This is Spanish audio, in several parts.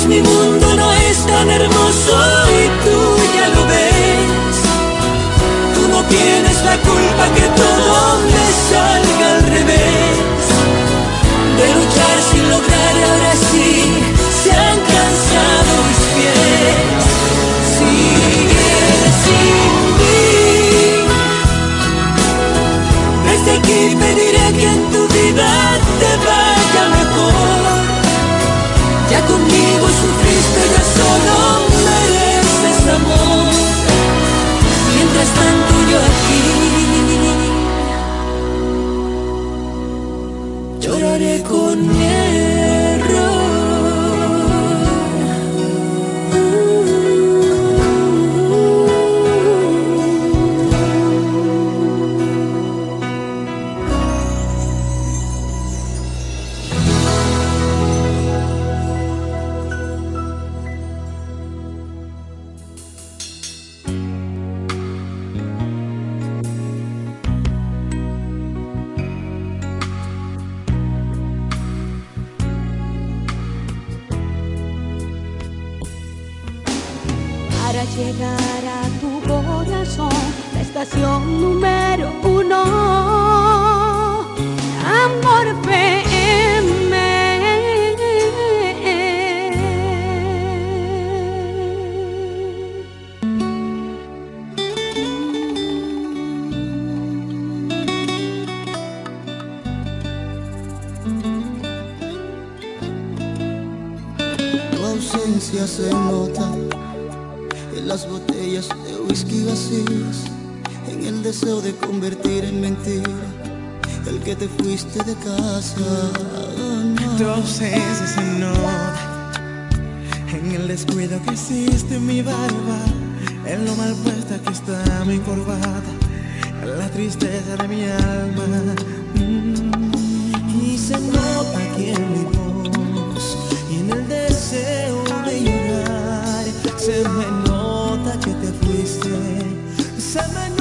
veces mi mundo no es tan hermoso y tú ya lo ves. Tú no tienes la culpa que todo me salga al revés. De luchar sin lograr ahora sí se han cansado mis pies. Sigue sin mí. Desde aquí Mientras descuido que existe en mi barba, en lo mal puesta que está mi corbata, en la tristeza de mi alma. Mm. Y se nota aquí en mi voz y en el deseo de llorar. Se me nota que te fuiste, se me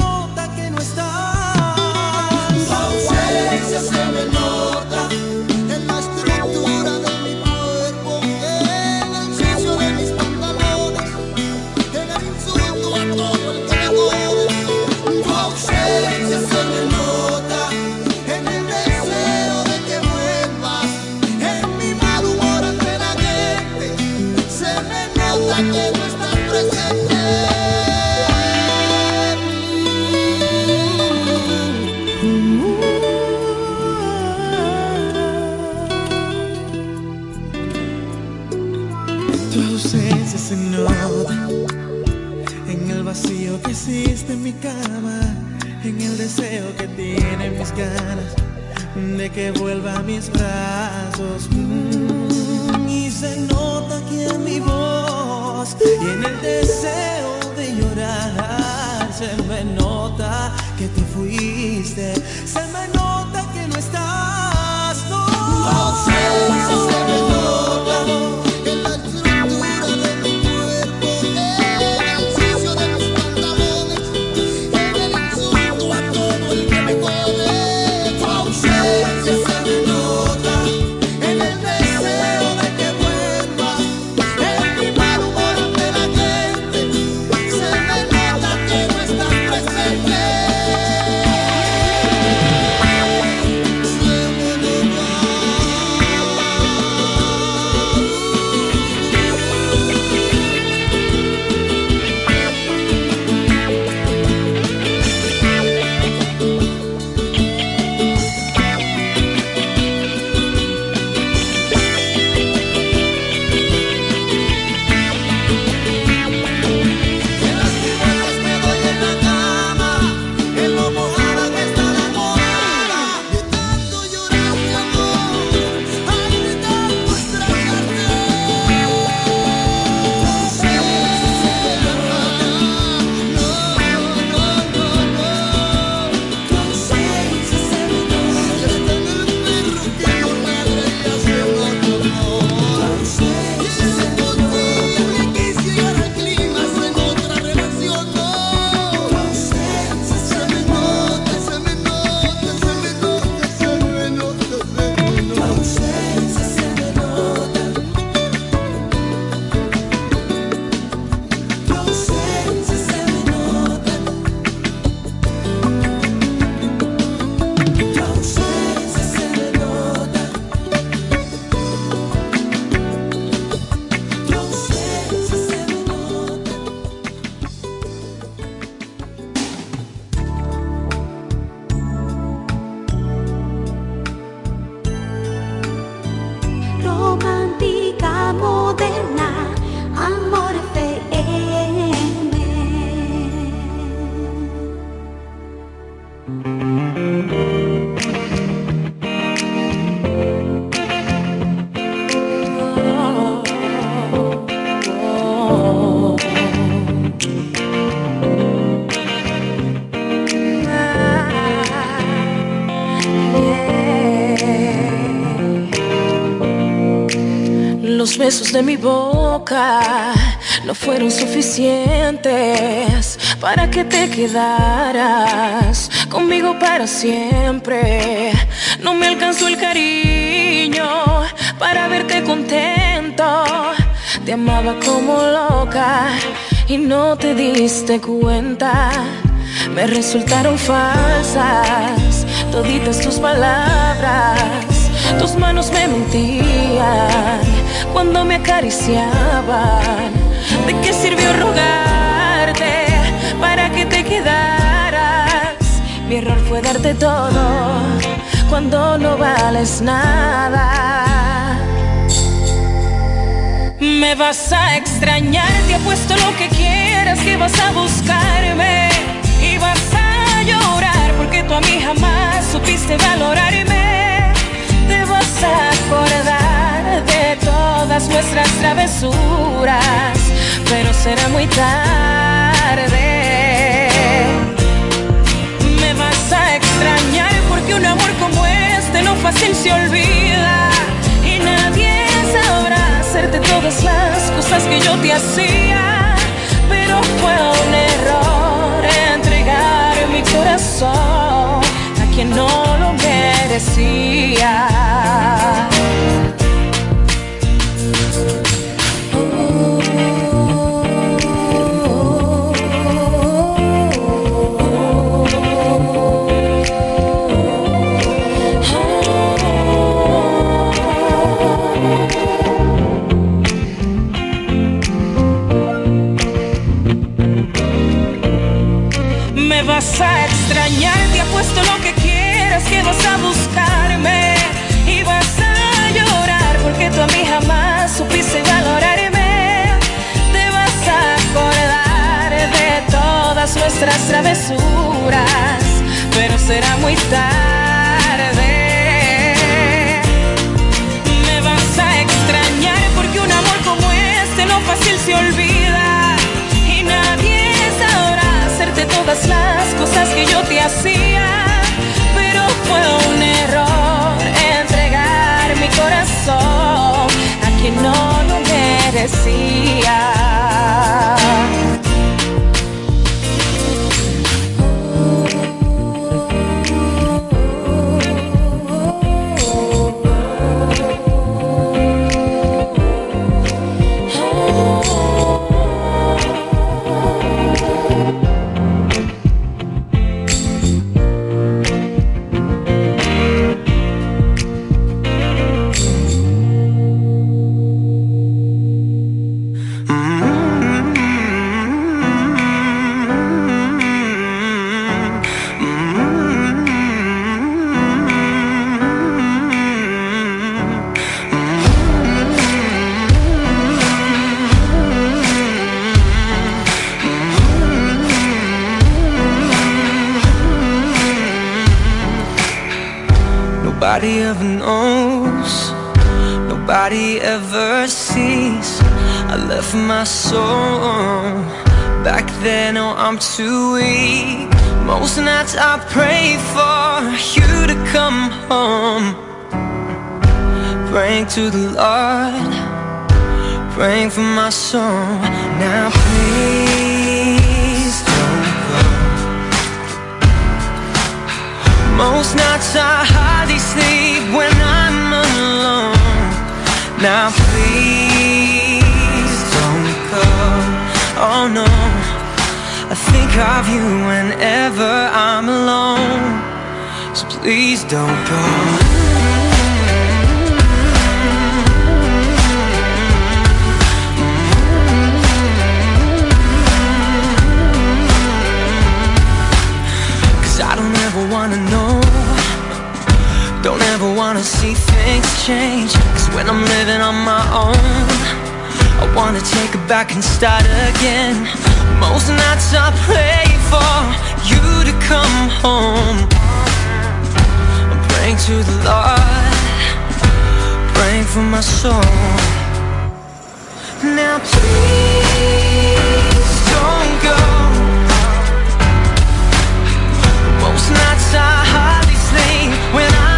deseo que tienen mis ganas de que vuelva a mis brazos. Mm, y se nota aquí en mi voz y en el deseo de llorar. Se me nota que te fuiste, se me nota besos de mi boca no fueron suficientes para que te quedaras conmigo para siempre. No me alcanzó el cariño para verte contento. Te amaba como loca y no te diste cuenta. Me resultaron falsas toditas tus palabras. Tus manos me mentían cuando me acariciaban. ¿De qué sirvió rogarte para que te quedaras? Mi error fue darte todo cuando no vales nada. Me vas a extrañar, te apuesto lo que quieras que vas a buscarme y vas a llorar porque tú a mí jamás supiste valorarme. Te vas a acordar de todas nuestras travesuras, pero será muy tarde. Me vas a extrañar porque un amor como este no fácil se olvida y nadie sabrá hacerte todas las cosas que yo te hacía, pero fue un error entregar mi corazón a quien no lo merecía. Me vas a extrañar, te apuesto lo que quieras que vas a nuestras travesuras, pero será muy tarde. Me vas a extrañar porque un amor como este no fácil se olvida y nadie sabrá hacerte todas las cosas que yo te hacía, pero fue un error entregar mi corazón a quien no lo merecía. Left my soul back then. Oh, I'm too weak. Most nights I pray for you to come home. Praying to the Lord, praying for my soul. Now, please don't go. Most nights I hardly sleep when I'm alone. Now please. Oh no, I think of you whenever I'm alone. So please don't go. Cause I don't ever wanna know Don't ever wanna see things change Cause when I'm living on my own wanna take it back and start again. Most nights I pray for you to come home. I'm praying to the Lord Praying for my soul. Now please don't go. Most nights I hardly sleep when I'm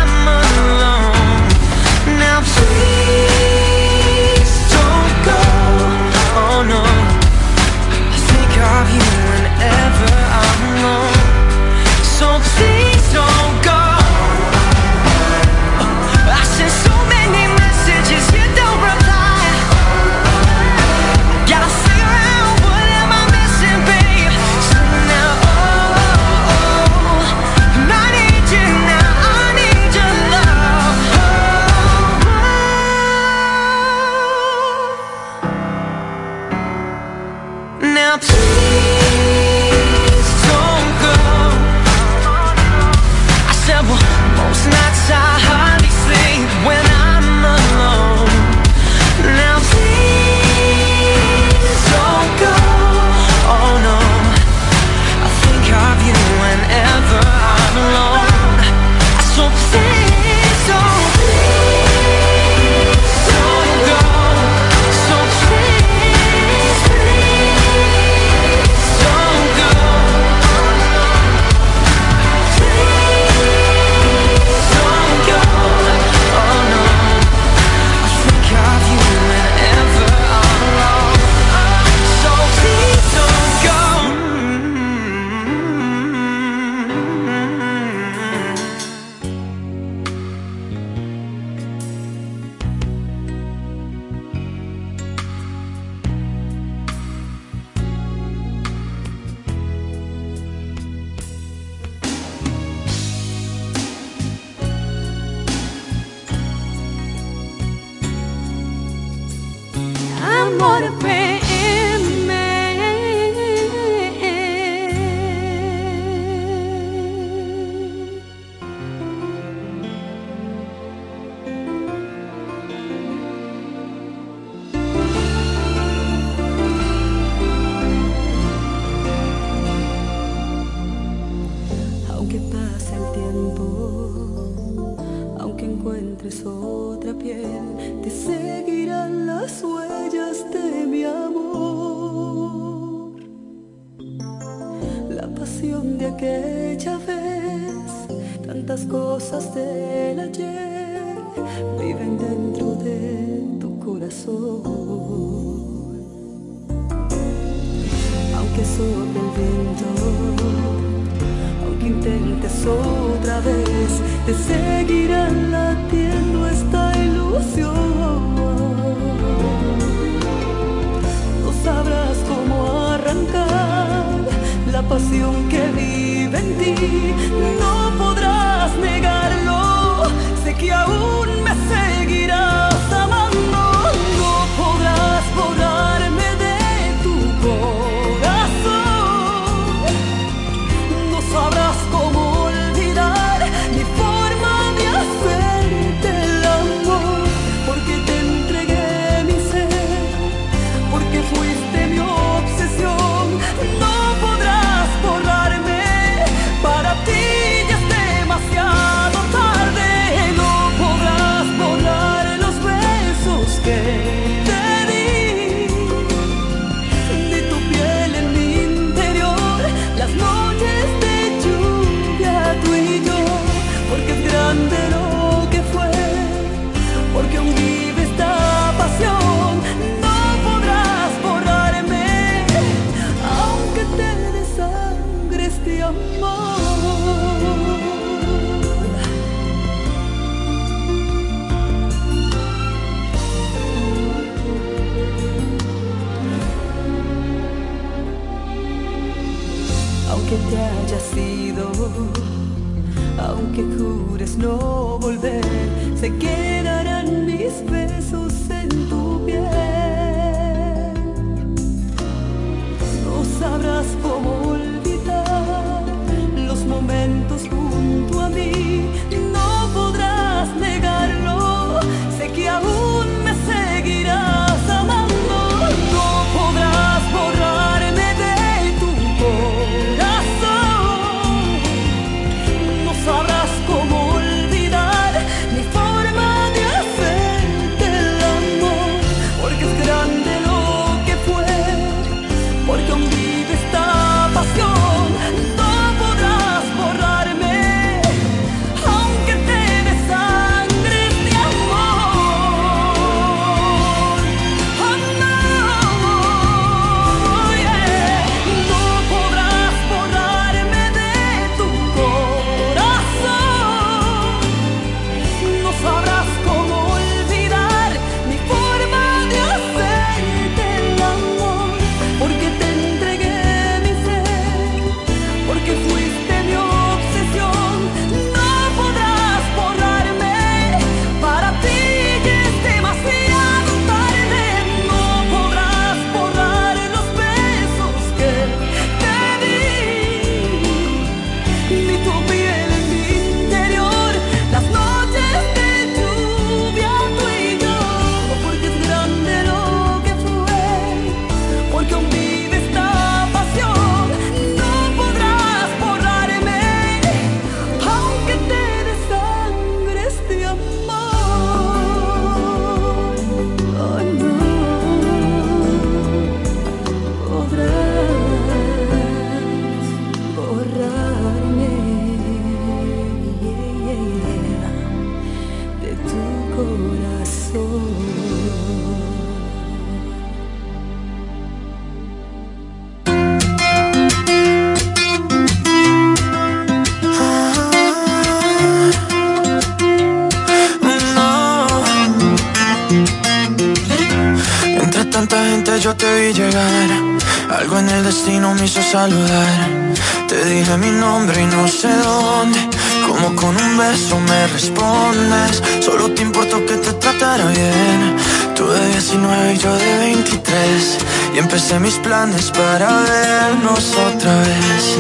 Y empecé mis planes para vernos otra vez.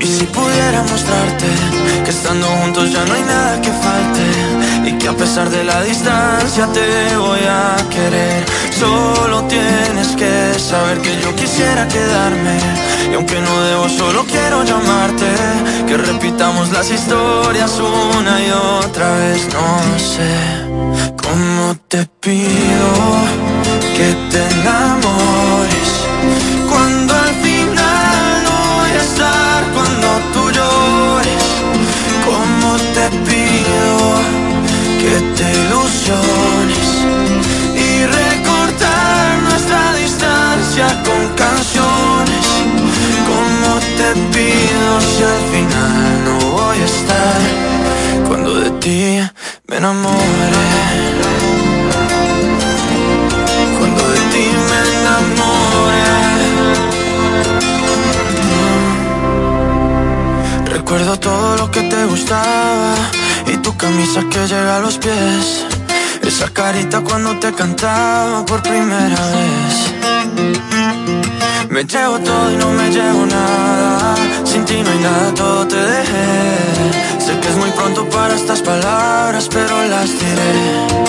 Y si pudiera mostrarte Que estando juntos ya no hay nada que falte. Y que a pesar de la distancia te voy a querer. Solo tienes que saber que yo quisiera quedarme. Y aunque no debo solo quiero llamarte. Que repitamos las historias una y otra vez. No sé cómo te pido Recuerdo todo lo que te gustaba y tu camisa que llega a los pies. Esa carita cuando te cantaba por primera vez. Me llevo todo y no me llevo nada. Sin ti no hay nada, todo te dejé. Sé que es muy pronto para estas palabras, pero las diré.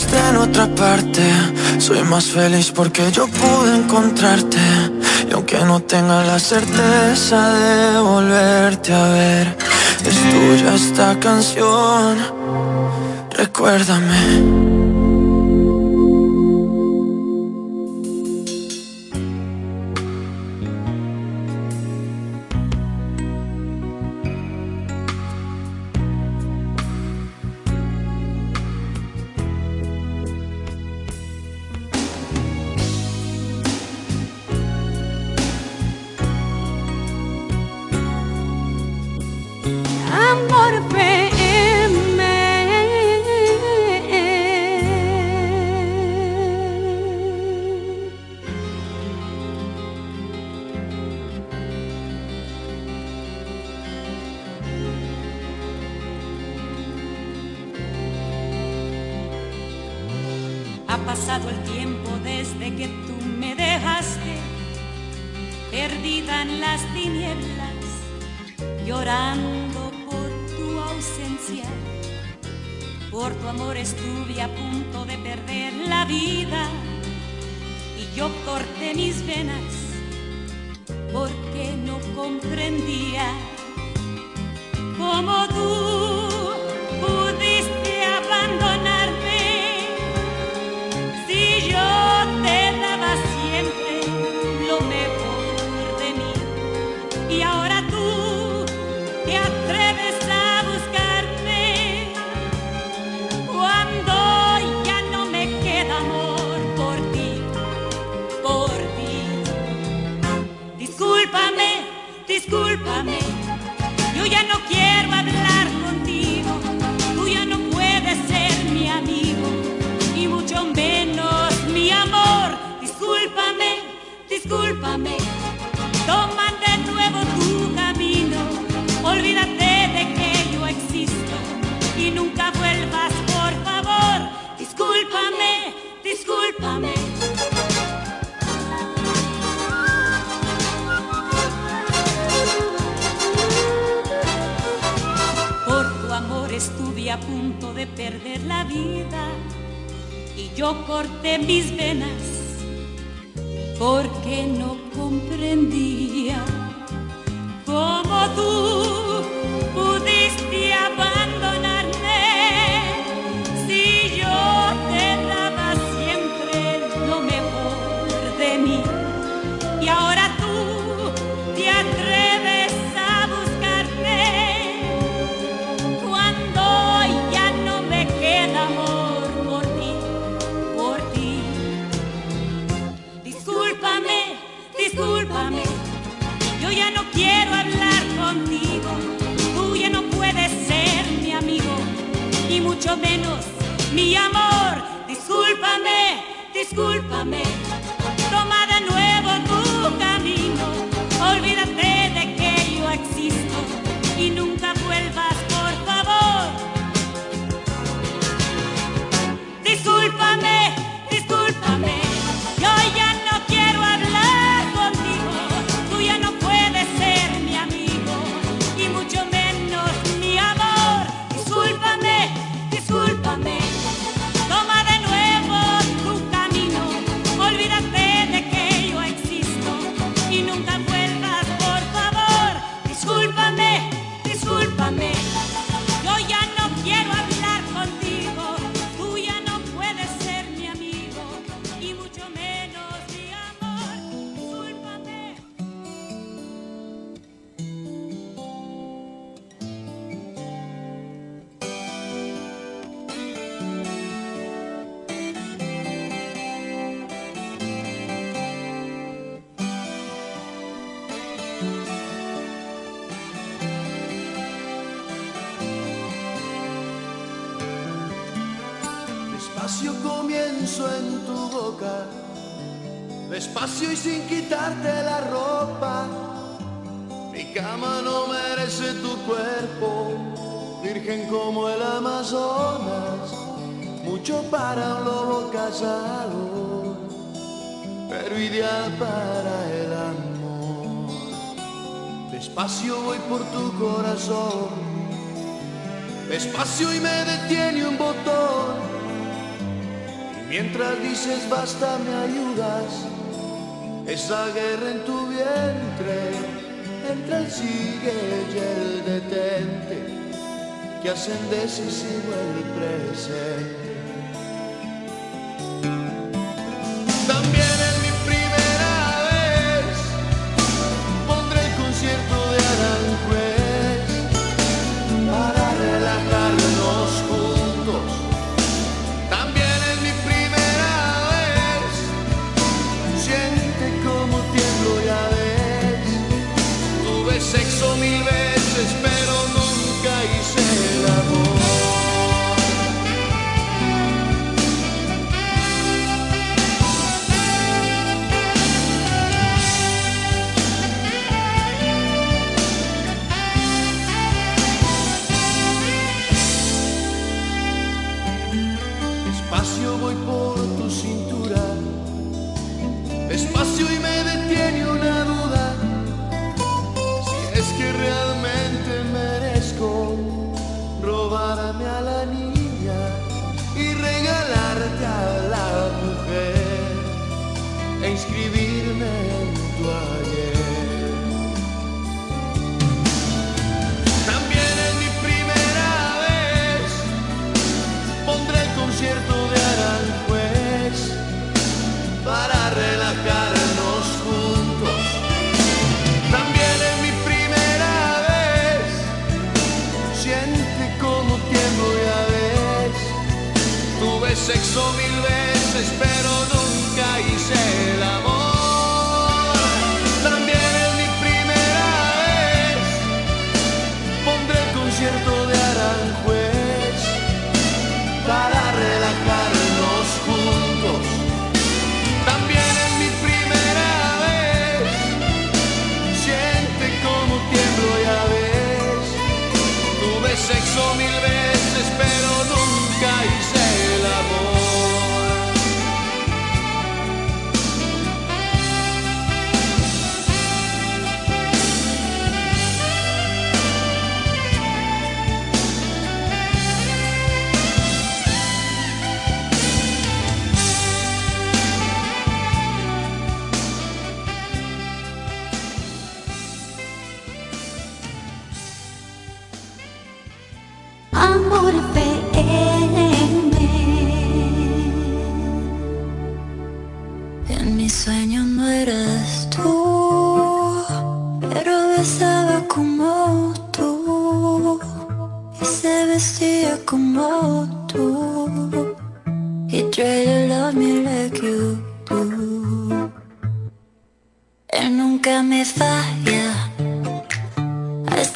esté en otra parte, soy más feliz porque yo pude encontrarte. Y aunque no tenga la certeza de volverte a ver, es tuya esta canción. Recuérdame. corte mis venas. en tu boca, despacio y sin quitarte la ropa. Mi cama no merece tu cuerpo, virgen como el Amazonas, mucho para un lobo casado, pero ideal para el amor. Despacio voy por tu corazón, despacio y me detiene un botón. Mientras dices basta me ayudas, esa guerra en tu vientre, entra el sigue y el detente, que hacen decisivo el presente. so many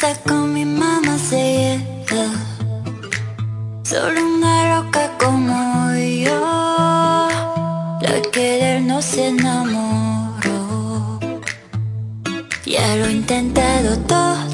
que con mi mamá se lleva. Solo una loca como yo, la querer no se enamoró. Ya lo he intentado todo.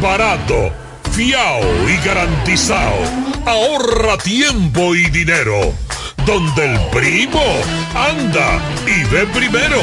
Barato. Fiao y garantizado. Ahorra tiempo y dinero donde el primo anda y ve primero.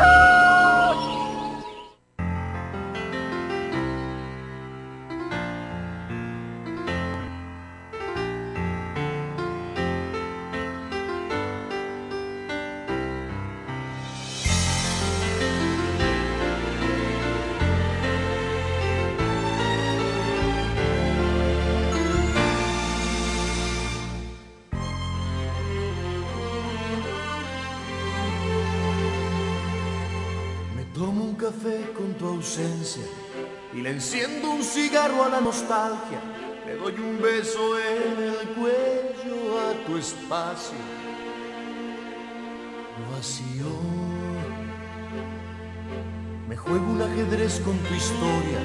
Tomo un café con tu ausencia y le enciendo un cigarro a la nostalgia. Le doy un beso en el cuello a tu espacio vacío. Me juego un ajedrez con tu historia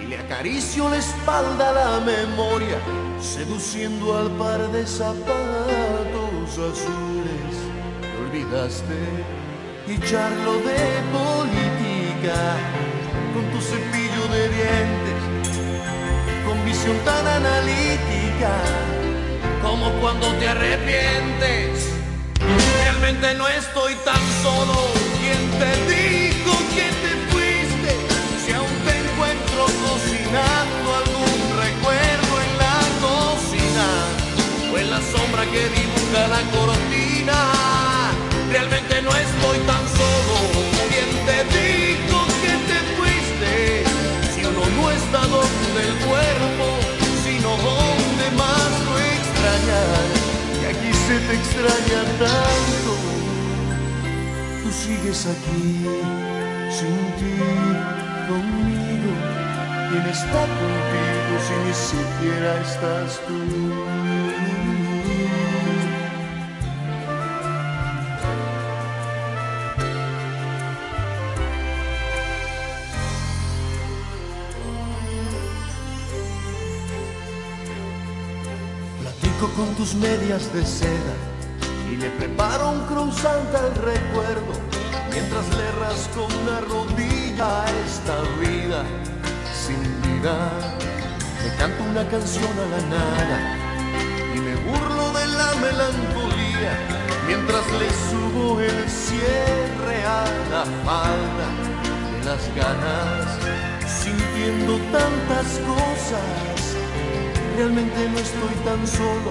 y le acaricio la espalda a la memoria, seduciendo al par de zapatos azules. Te olvidaste y charlo de política con tu cepillo de dientes, con visión tan analítica como cuando te arrepientes. Realmente no estoy tan solo. ¿Quién te dijo que te fuiste? Si aún te encuentro cocinando algún recuerdo en la cocina o en la sombra que dibuja la cortina. Realmente no estoy tan solo. ¿Quién te dijo que te fuiste? Si uno no está donde el cuerpo, sino donde más lo extrañar. Y aquí se te extraña tanto. Tú sigues aquí, sin ti, conmigo. ¿Quién está contigo si ni siquiera estás tú? Tus medias de seda y le preparo un cruzante al recuerdo mientras le rasco una rodilla a esta vida sin vida. Le canto una canción a la nada y me burlo de la melancolía mientras le subo el cierre a la falda de las ganas sintiendo tantas cosas realmente no estoy tan solo,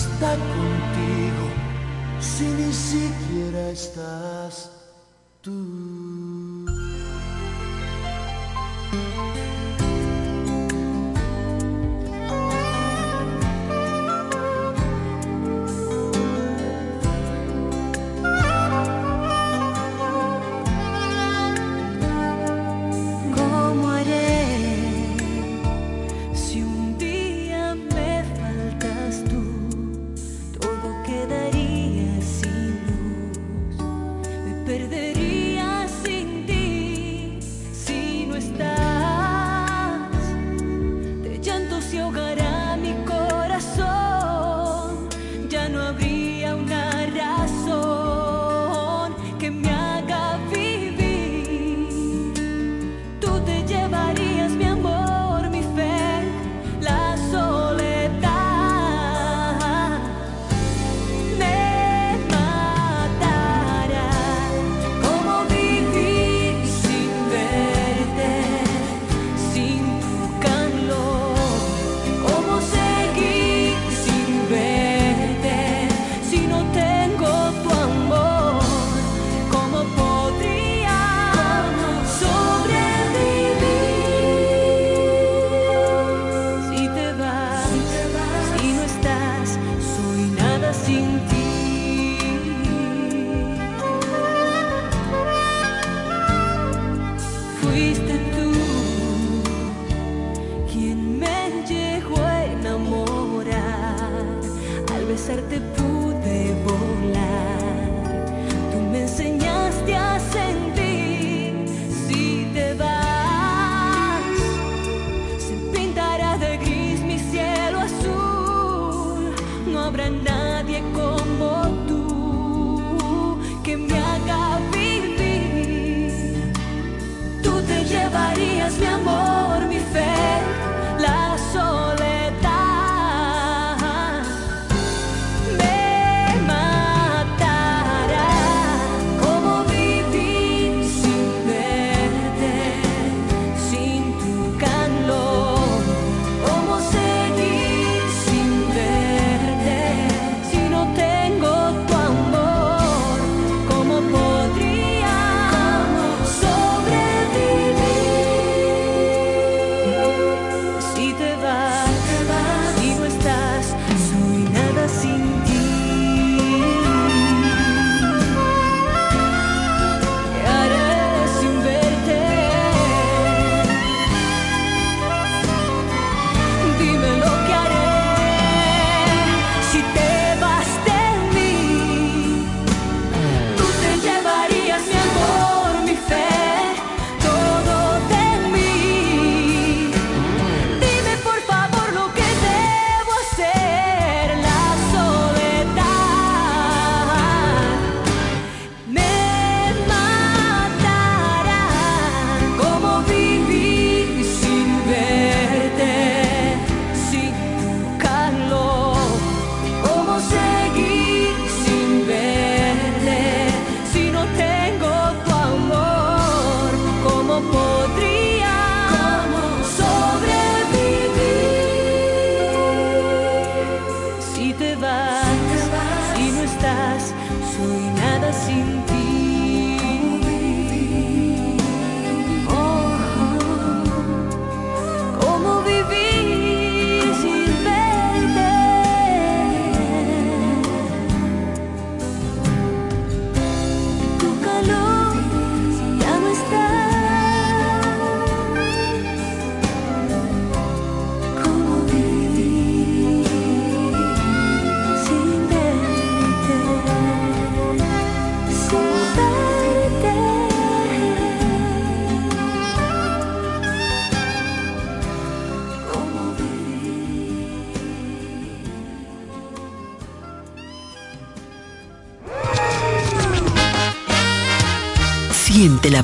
está contigo si ni siquiera estás tú?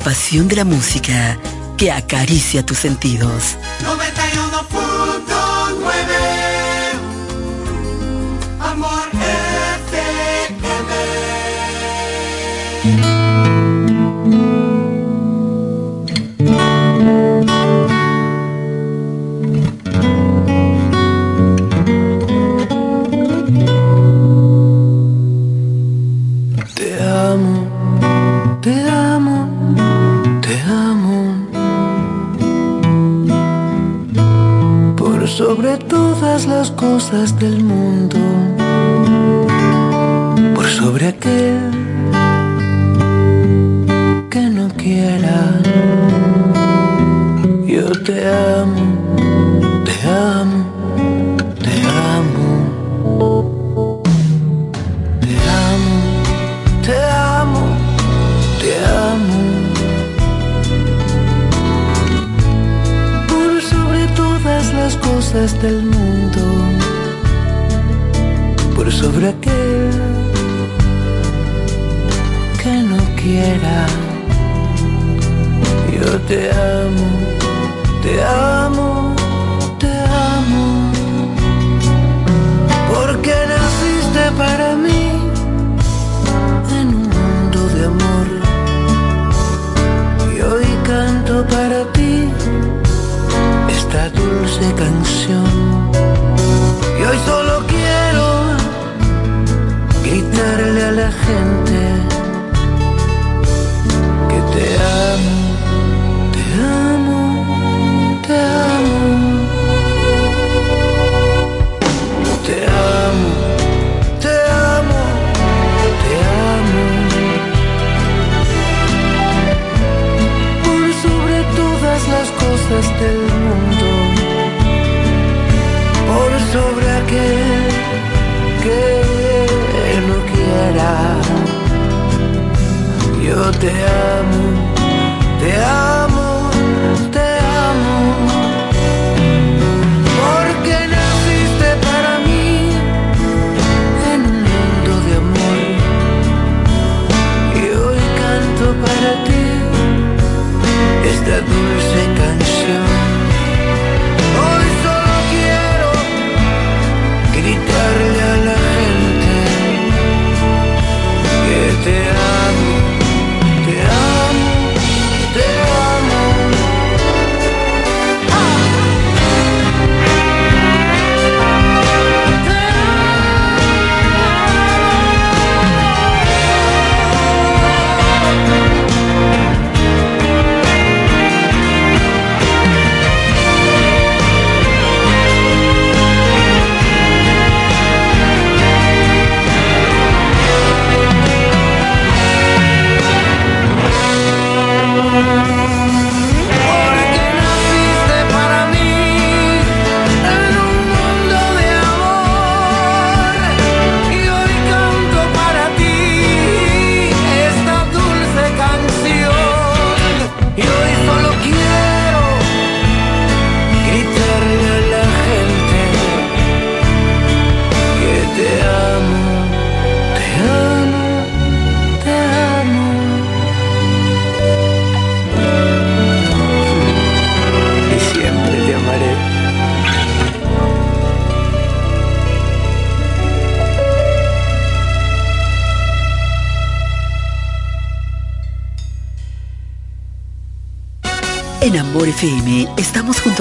pasión de la música que acaricia tus sentidos. cosas del mundo.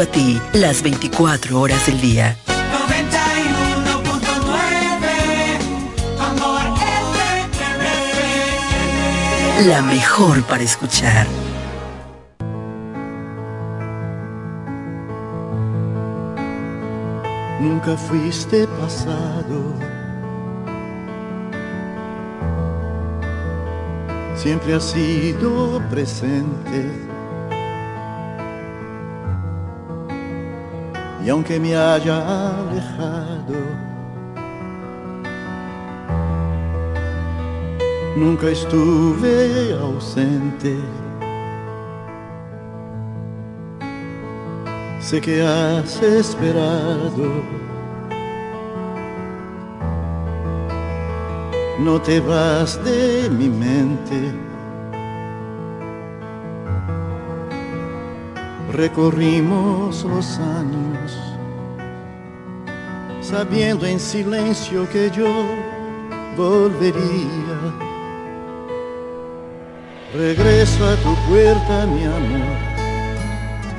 a ti las 24 horas del día. La mejor para escuchar. Nunca fuiste pasado. Siempre has sido presente y aunque me haya alejado, nunca estuve ausente. Sé que has esperado. No te vas de mi mente. Recorrimos los años, sabiendo en silencio que yo volvería. Regreso a tu puerta, mi amor,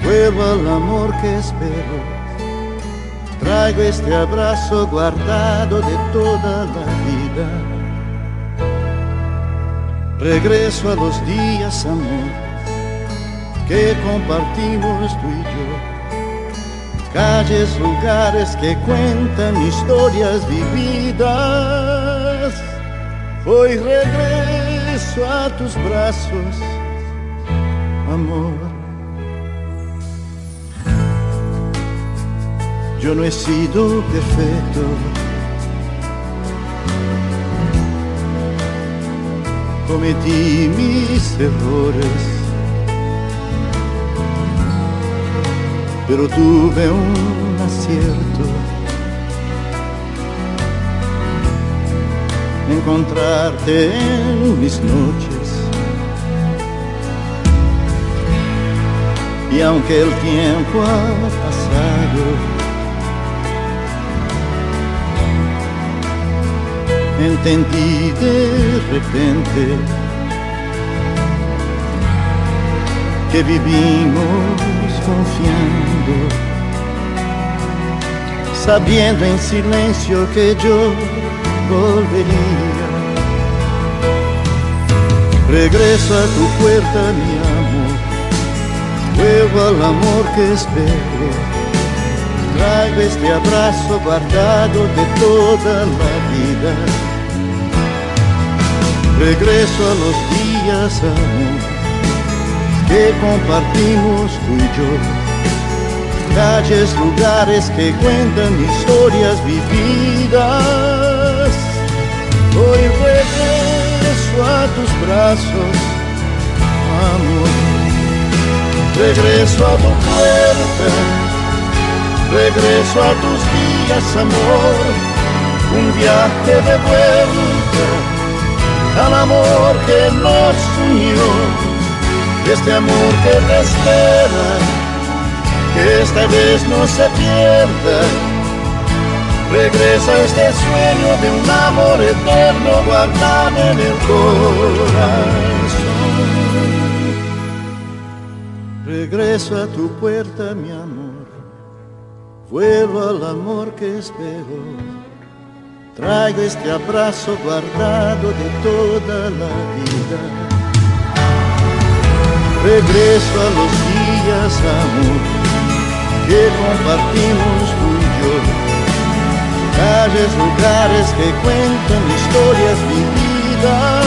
vuelvo al amor que espero. Traigo este abrazo guardado de toda la vida. Regreso a los días, amor, que compartimos tú y yo. Calles, lugares que cuentan historias vividas. Hoy regreso a tus brazos, amor. Yo no he sido perfecto. Cometí mis errores. Pero tuve un acierto. Encontrarte en mis noches. Y aunque el tiempo ha pasado, entendí de repente que vivimos confiando, sabiendo en silencio que yo volvería. Regreso a tu puerta, mi amor, vuelvo al amor que espero. Traigo este abrazo guardado de toda la vida. Regreso a los días, amor, que compartimos tú y yo. Calles, lugares que cuentan historias vividas. Hoy regreso a tus brazos, amor. Regreso a tu puerta, regreso a tus días, amor. Un viaje de vuelta al amor que nos unió, este amor que espera, que esta vez no se pierda. Regresa este sueño de un amor eterno guardado en el corazón. Regreso a tu puerta, mi amor, vuelvo al amor que espero. Traigo este abrazo guardado de toda la vida. Regreso a los días, amor, que compartimos tú y yo. Calles, lugares que cuentan historias vividas.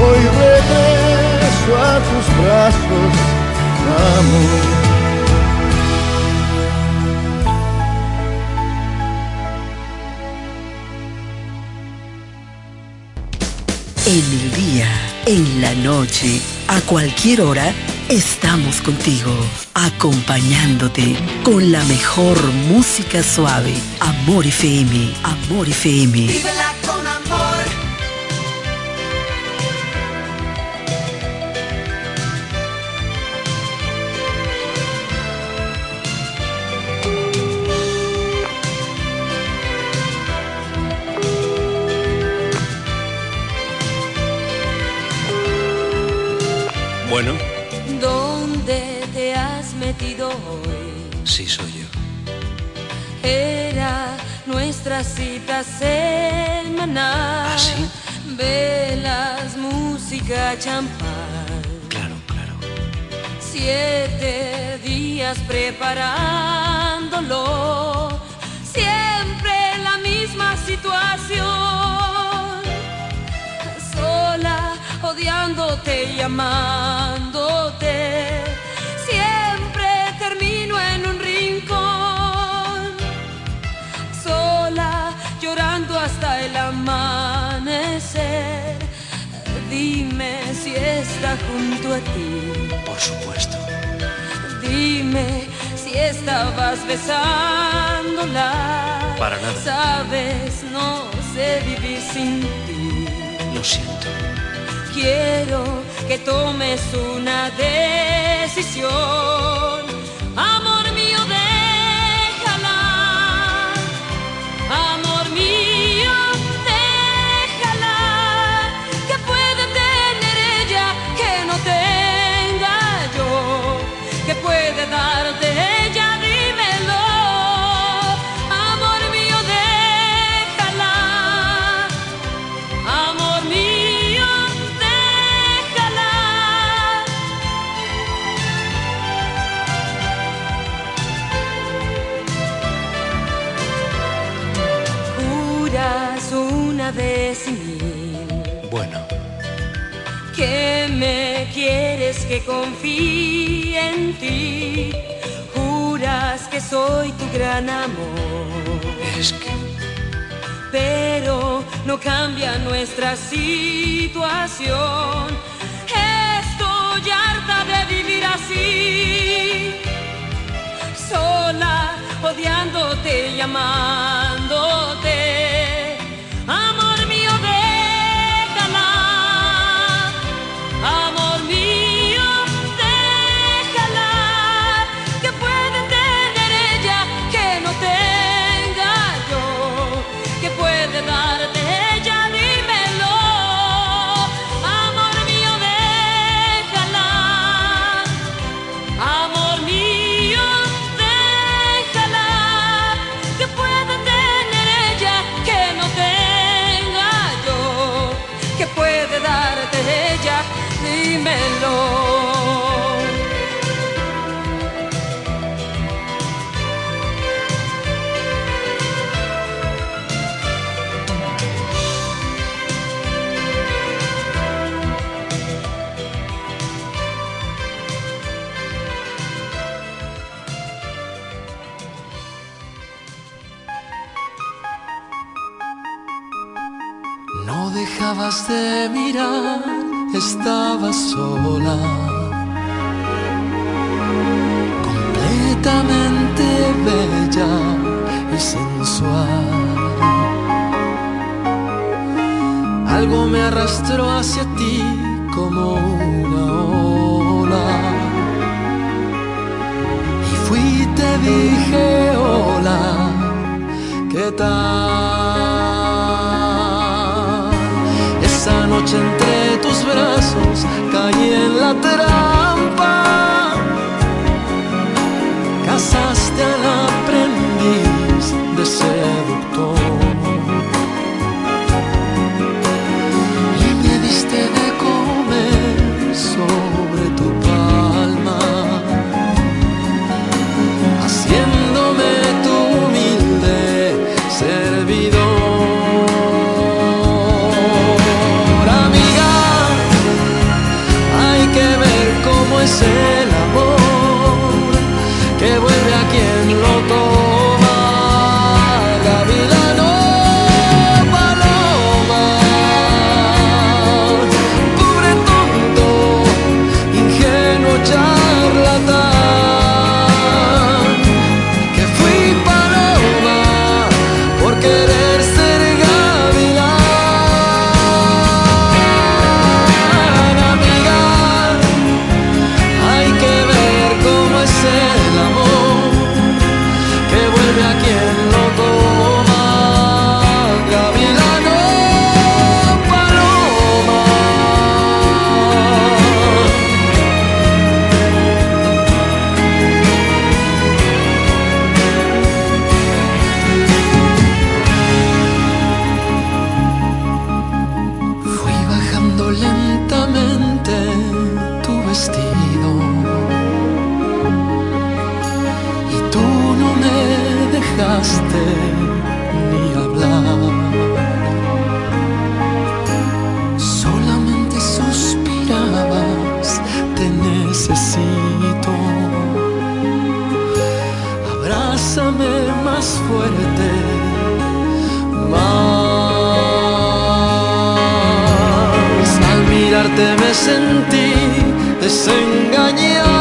Hoy regreso a tus brazos, amor. En el día, en la noche, a cualquier hora, estamos contigo, acompañándote con la mejor música suave. Amor FM, Amor FM. Con hoy? sí soy yo. Era nuestra cita semanal. ¿Ah, sí? Velas, música, champán. Claro, claro. Siete días preparándolo. Siempre la misma situación. Sola, odiándote y hasta el amanecer. Dime si está junto a ti. Por supuesto. Dime si estabas besándola. Para nada. Sabes, no sé vivir sin ti. Lo siento. Quiero que tomes una decisión Bueno. Que me quieres que confíe en ti. Juras que soy tu gran amor. Es que. Pero no cambia nuestra situación. Estoy harta de vivir así. Sola, odiándote, llamándote de mirar, estaba sola. Completamente bella y sensual. Algo me arrastró hacia ti como una ola. Y fui, te dije, hola, ¿qué tal? noche entre tus brazos caí en la trampa. Casaste al aprendiz de ser. bésame más fuerte, más. Al mirarte me sentí desengañado.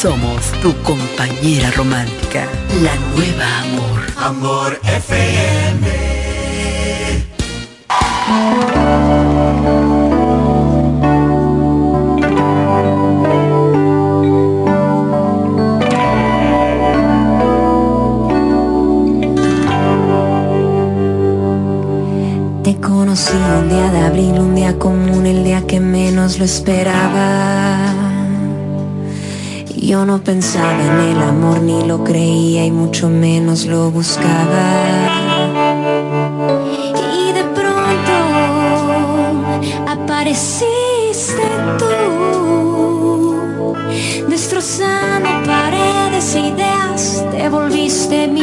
Somos tu compañera romántica, la nueva amor. Amor FM. Te conocí un día de abril, un día común, el día que menos lo esperaba. Yo no pensaba en el amor ni lo creía y mucho menos lo buscaba. Y de pronto apareciste tú, destrozando paredes e ideas, te volviste mi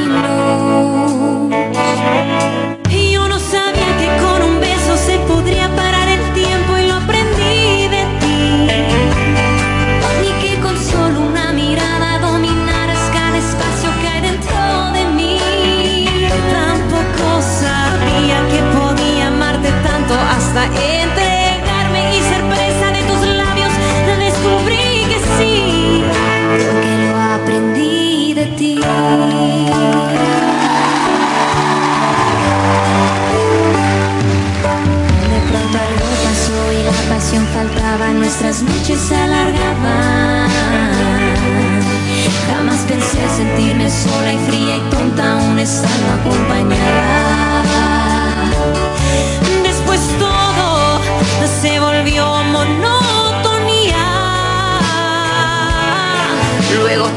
nuestras noches se alargaban. Jamás pensé sentirme sola y fría y tonta, aún estando acompañada. Después todo se volvió monotonía. Luego